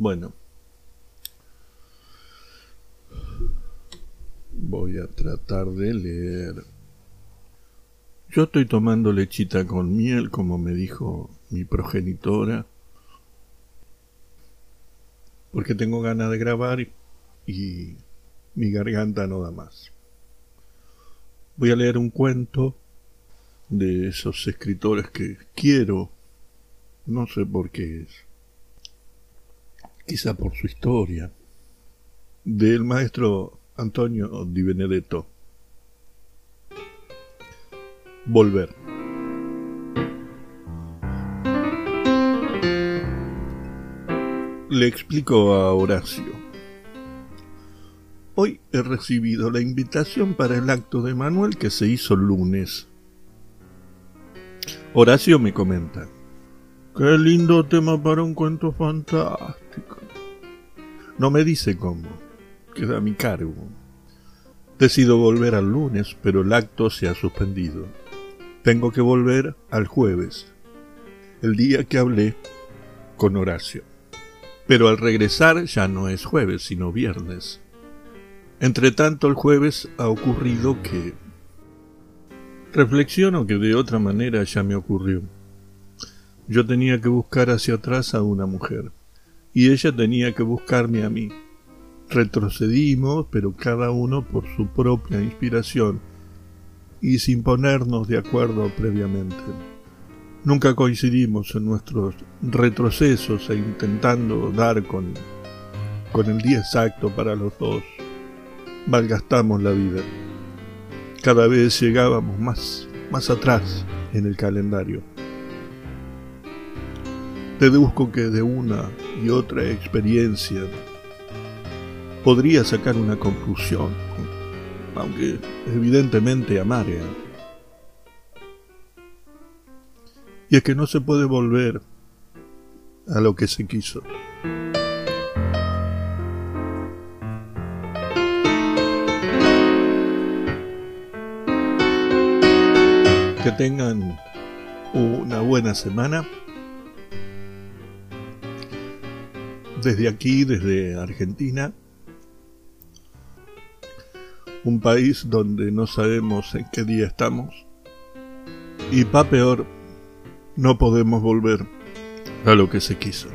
Bueno. Voy a tratar de leer. Yo estoy tomando lechita con miel, como me dijo mi progenitora, porque tengo ganas de grabar y mi garganta no da más. Voy a leer un cuento de esos escritores que quiero, no sé por qué es, quizá por su historia, del maestro Antonio Di Benedetto. Volver. Le explico a Horacio. Hoy he recibido la invitación para el acto de Manuel que se hizo el lunes. Horacio me comenta. Qué lindo tema para un cuento fantástico. No me dice cómo. Queda a mi cargo. Decido volver al lunes, pero el acto se ha suspendido. Tengo que volver al jueves, el día que hablé con Horacio. Pero al regresar ya no es jueves, sino viernes. Entre tanto, el jueves ha ocurrido que... Reflexiono que de otra manera ya me ocurrió. Yo tenía que buscar hacia atrás a una mujer, y ella tenía que buscarme a mí. Retrocedimos, pero cada uno por su propia inspiración, y sin ponernos de acuerdo previamente. Nunca coincidimos en nuestros retrocesos e intentando dar con, con el día exacto para los dos. Malgastamos la vida. Cada vez llegábamos más, más atrás en el calendario. Deduzco que de una y otra experiencia podría sacar una conclusión, aunque evidentemente amarga. Y es que no se puede volver a lo que se quiso. Que tengan una buena semana. Desde aquí, desde Argentina, un país donde no sabemos en qué día estamos. Y pa peor, no podemos volver a lo que se quiso.